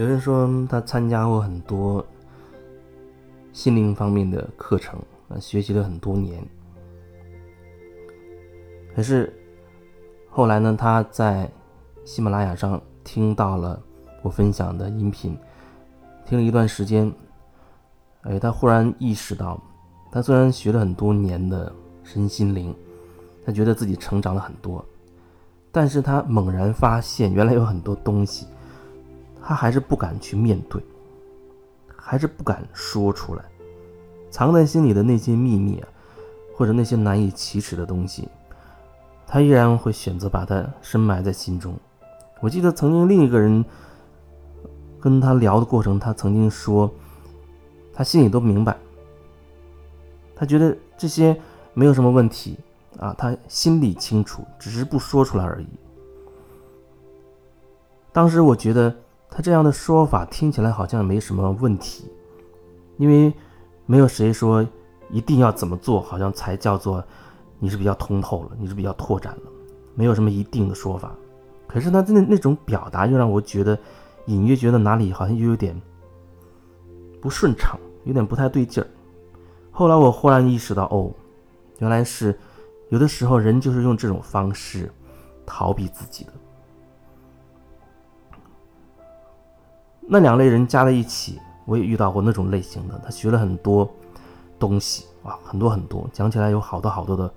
有人说他参加过很多心灵方面的课程，啊，学习了很多年。可是后来呢，他在喜马拉雅上听到了我分享的音频，听了一段时间，哎，他忽然意识到，他虽然学了很多年的身心灵，他觉得自己成长了很多，但是他猛然发现，原来有很多东西。他还是不敢去面对，还是不敢说出来，藏在心里的那些秘密啊，或者那些难以启齿的东西，他依然会选择把它深埋在心中。我记得曾经另一个人跟他聊的过程，他曾经说，他心里都明白，他觉得这些没有什么问题啊，他心里清楚，只是不说出来而已。当时我觉得。他这样的说法听起来好像没什么问题，因为没有谁说一定要怎么做，好像才叫做你是比较通透了，你是比较拓展了，没有什么一定的说法。可是他那那种表达又让我觉得隐约觉得哪里好像又有点不顺畅，有点不太对劲儿。后来我忽然意识到，哦，原来是有的时候人就是用这种方式逃避自己的。那两类人加在一起，我也遇到过那种类型的。他学了很多东西，啊，很多很多，讲起来有好多好多的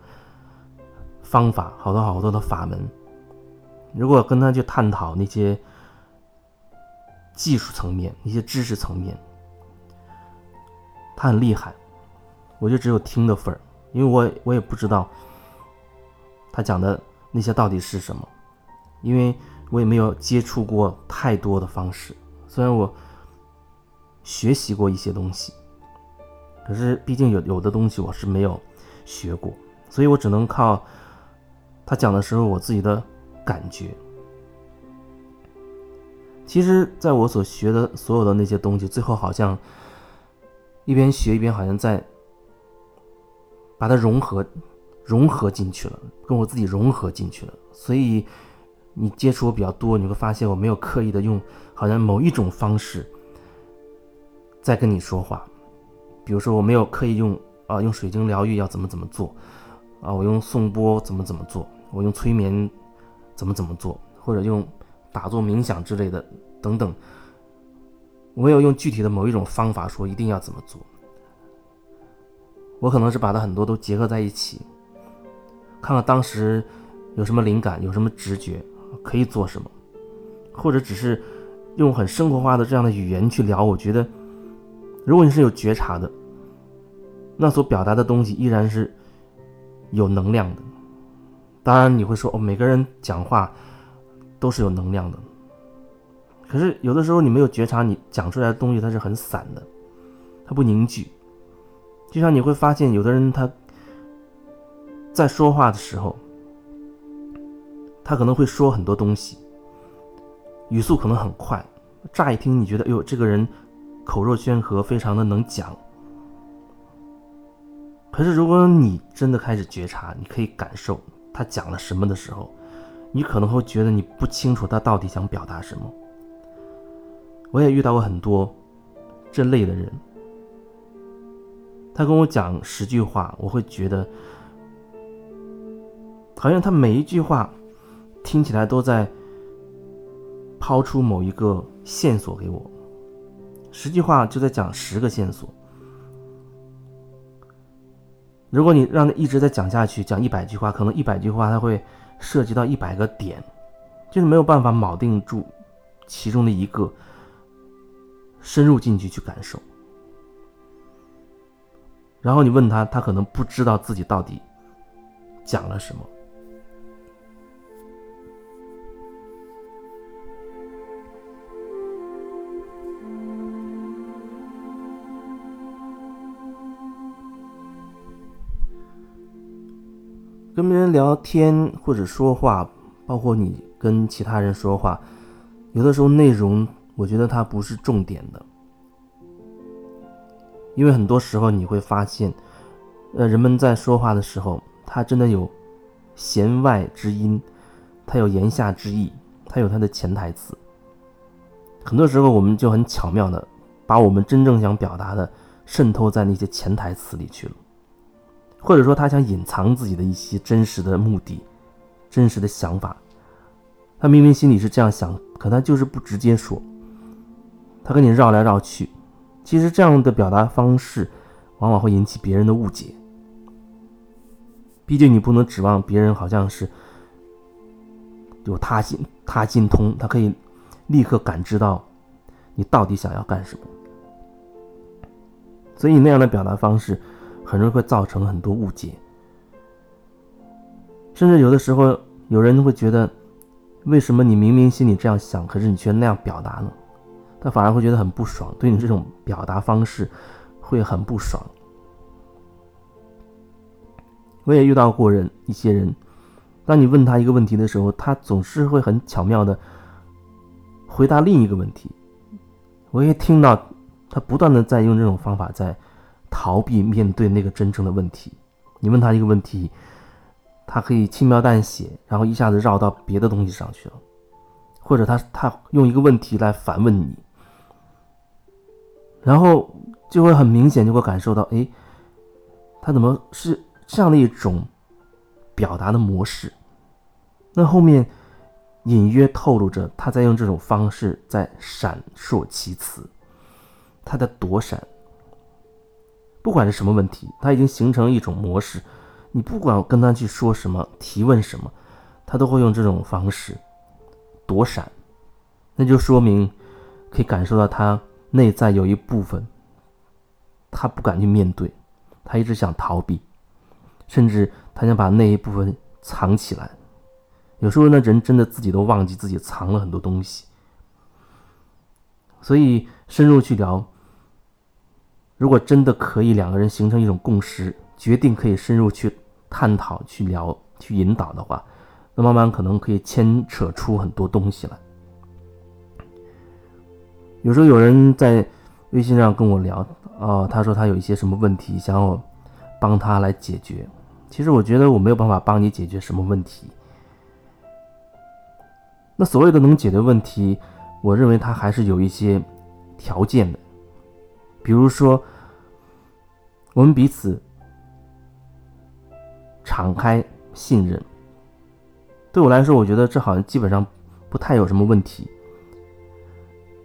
方法，好多好多的法门。如果跟他去探讨那些技术层面、一些知识层面，他很厉害，我就只有听的份儿，因为我我也不知道他讲的那些到底是什么，因为我也没有接触过太多的方式。虽然我学习过一些东西，可是毕竟有有的东西我是没有学过，所以我只能靠他讲的时候我自己的感觉。其实，在我所学的所有的那些东西，最后好像一边学一边好像在把它融合融合进去了，跟我自己融合进去了，所以。你接触我比较多，你会发现我没有刻意的用好像某一种方式在跟你说话。比如说，我没有刻意用啊用水晶疗愈要怎么怎么做啊，我用颂钵怎么怎么做，我用催眠怎么怎么做，或者用打坐冥想之类的等等。我没有用具体的某一种方法说一定要怎么做。我可能是把它很多都结合在一起，看看当时有什么灵感，有什么直觉。可以做什么，或者只是用很生活化的这样的语言去聊。我觉得，如果你是有觉察的，那所表达的东西依然是有能量的。当然，你会说哦，每个人讲话都是有能量的。可是有的时候你没有觉察，你讲出来的东西它是很散的，它不凝聚。就像你会发现，有的人他在说话的时候。他可能会说很多东西，语速可能很快，乍一听你觉得，哎呦，这个人口若悬河，非常的能讲。可是如果你真的开始觉察，你可以感受他讲了什么的时候，你可能会觉得你不清楚他到底想表达什么。我也遇到过很多这类的人，他跟我讲十句话，我会觉得好像他每一句话。听起来都在抛出某一个线索给我，十句话就在讲十个线索。如果你让他一直在讲下去，讲一百句话，可能一百句话他会涉及到一百个点，就是没有办法铆定住其中的一个，深入进去去感受。然后你问他，他可能不知道自己到底讲了什么。跟别人聊天或者说话，包括你跟其他人说话，有的时候内容我觉得它不是重点的，因为很多时候你会发现，呃，人们在说话的时候，他真的有弦外之音，他有言下之意，他有他的潜台词，很多时候我们就很巧妙的把我们真正想表达的渗透在那些潜台词里去了，或者说他想隐藏自己的一些真实的目的、真实的想法。他明明心里是这样想，可他就是不直接说，他跟你绕来绕去。其实这样的表达方式，往往会引起别人的误解。毕竟你不能指望别人好像是有他心他心通，他可以立刻感知到你到底想要干什么。所以那样的表达方式很容易会造成很多误解，甚至有的时候有人会觉得，为什么你明明心里这样想，可是你却那样表达呢？他反而会觉得很不爽，对你这种表达方式会很不爽。我也遇到过人，一些人，当你问他一个问题的时候，他总是会很巧妙的回答另一个问题。我也听到他不断的在用这种方法在逃避面对那个真正的问题。你问他一个问题，他可以轻描淡写，然后一下子绕到别的东西上去了，或者他他用一个问题来反问你。然后就会很明显，就会感受到，哎，他怎么是这样的一种表达的模式？那后面隐约透露着他在用这种方式在闪烁其词，他在躲闪。不管是什么问题，他已经形成一种模式，你不管跟他去说什么、提问什么，他都会用这种方式躲闪。那就说明可以感受到他。内在有一部分，他不敢去面对，他一直想逃避，甚至他想把那一部分藏起来。有时候那人真的自己都忘记自己藏了很多东西。所以深入去聊，如果真的可以两个人形成一种共识，决定可以深入去探讨、去聊、去引导的话，那慢慢可能可以牵扯出很多东西来。有时候有人在微信上跟我聊，哦，他说他有一些什么问题，想我帮他来解决。其实我觉得我没有办法帮你解决什么问题。那所谓的能解决问题，我认为他还是有一些条件的，比如说我们彼此敞开信任。对我来说，我觉得这好像基本上不太有什么问题。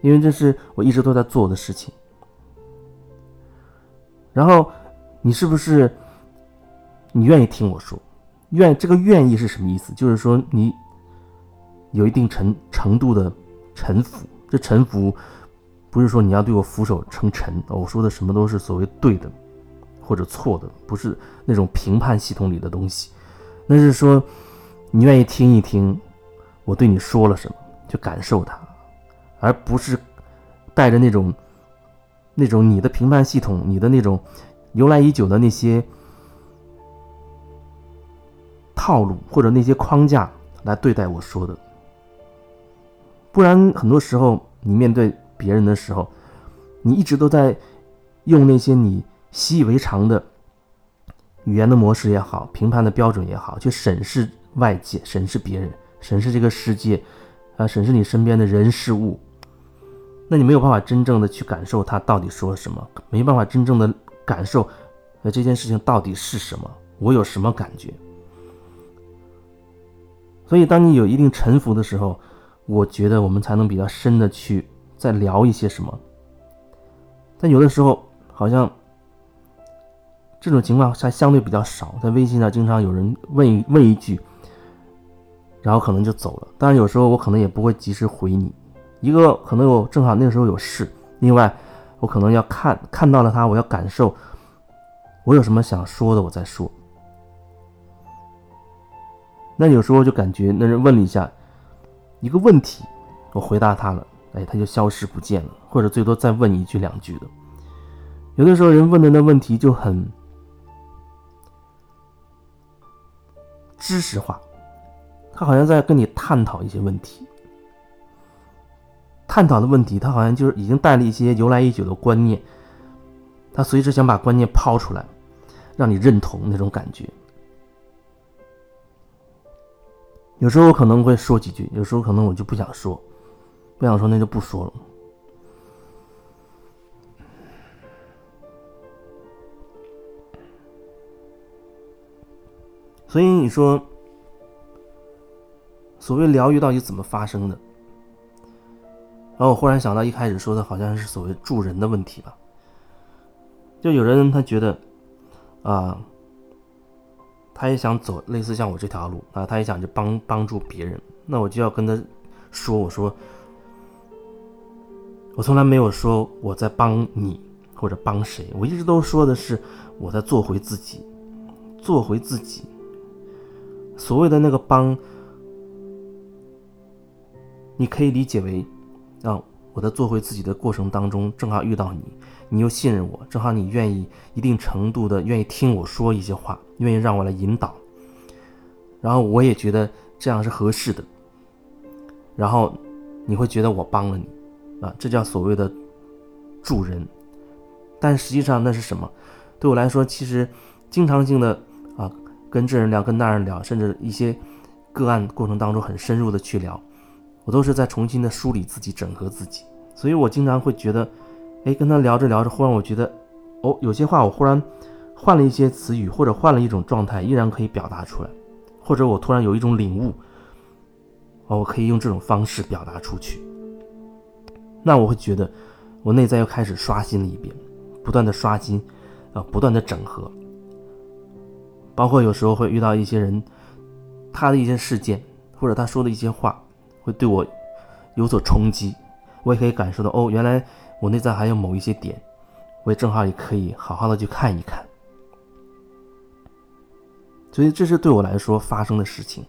因为这是我一直都在做的事情。然后，你是不是你愿意听我说？愿这个愿意是什么意思？就是说你有一定程程度的臣服。这臣服不是说你要对我俯首称臣。我说的什么都是所谓对的或者错的，不是那种评判系统里的东西。那是说你愿意听一听我对你说了什么，去感受它。而不是带着那种、那种你的评判系统、你的那种由来已久的那些套路或者那些框架来对待我说的，不然很多时候你面对别人的时候，你一直都在用那些你习以为常的语言的模式也好、评判的标准也好，去审视外界、审视别人、审视这个世界，啊，审视你身边的人事物。那你没有办法真正的去感受他到底说了什么，没办法真正的感受，呃，这件事情到底是什么，我有什么感觉？所以，当你有一定沉浮的时候，我觉得我们才能比较深的去在聊一些什么。但有的时候，好像这种情况下相对比较少，在微信上经常有人问问一句，然后可能就走了。当然，有时候我可能也不会及时回你。一个可能我正好那个时候有事，另外我可能要看看到了他，我要感受，我有什么想说的，我再说。那有时候就感觉那人问了一下一个问题，我回答他了，哎，他就消失不见了，或者最多再问一句两句的。有的时候人问的那问题就很知识化，他好像在跟你探讨一些问题。探讨的问题，他好像就是已经带了一些由来已久的观念，他随时想把观念抛出来，让你认同那种感觉。有时候可能会说几句，有时候可能我就不想说，不想说那就不说了。所以你说，所谓疗愈到底怎么发生的？然后我忽然想到，一开始说的好像是所谓助人的问题吧。就有人他觉得，啊，他也想走类似像我这条路啊，他也想去帮帮助别人。那我就要跟他说，我说，我从来没有说我在帮你或者帮谁，我一直都说的是我在做回自己，做回自己。所谓的那个帮，你可以理解为，啊，我在做回自己的过程当中，正好遇到你，你又信任我，正好你愿意一定程度的愿意听我说一些话，愿意让我来引导，然后我也觉得这样是合适的，然后你会觉得我帮了你，啊，这叫所谓的助人，但实际上那是什么？对我来说，其实经常性的啊。跟这人聊，跟那人聊，甚至一些个案过程当中很深入的去聊，我都是在重新的梳理自己、整合自己。所以我经常会觉得，哎，跟他聊着聊着，忽然我觉得，哦，有些话我忽然换了一些词语，或者换了一种状态，依然可以表达出来，或者我突然有一种领悟，哦，我可以用这种方式表达出去。那我会觉得，我内在又开始刷新了一遍，不断的刷新，啊，不断的整合。包括有时候会遇到一些人，他的一些事件，或者他说的一些话，会对我有所冲击，我也可以感受到，哦，原来我内在还有某一些点，我也正好也可以好好的去看一看。所以这是对我来说发生的事情，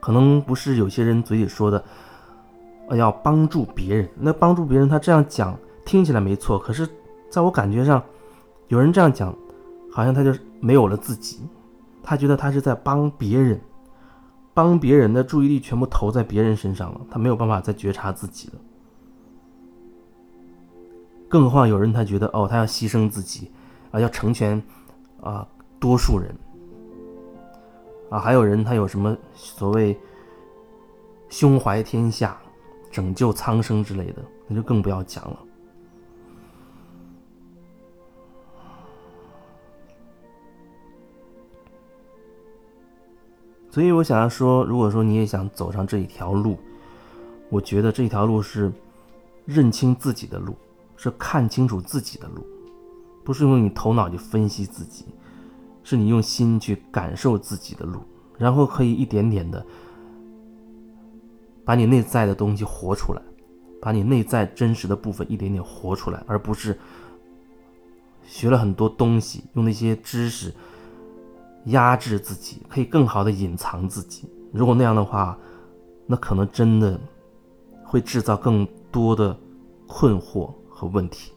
可能不是有些人嘴里说的，要帮助别人。那帮助别人，他这样讲听起来没错，可是在我感觉上，有人这样讲。好像他就没有了自己，他觉得他是在帮别人，帮别人的注意力全部投在别人身上了，他没有办法再觉察自己了。更何况有人他觉得哦，他要牺牲自己，啊，要成全啊多数人，啊，还有人他有什么所谓胸怀天下、拯救苍生之类的，那就更不要讲了。所以我想要说，如果说你也想走上这一条路，我觉得这条路是认清自己的路，是看清楚自己的路，不是用你头脑去分析自己，是你用心去感受自己的路，然后可以一点点的把你内在的东西活出来，把你内在真实的部分一点点活出来，而不是学了很多东西，用那些知识。压制自己，可以更好的隐藏自己。如果那样的话，那可能真的会制造更多的困惑和问题。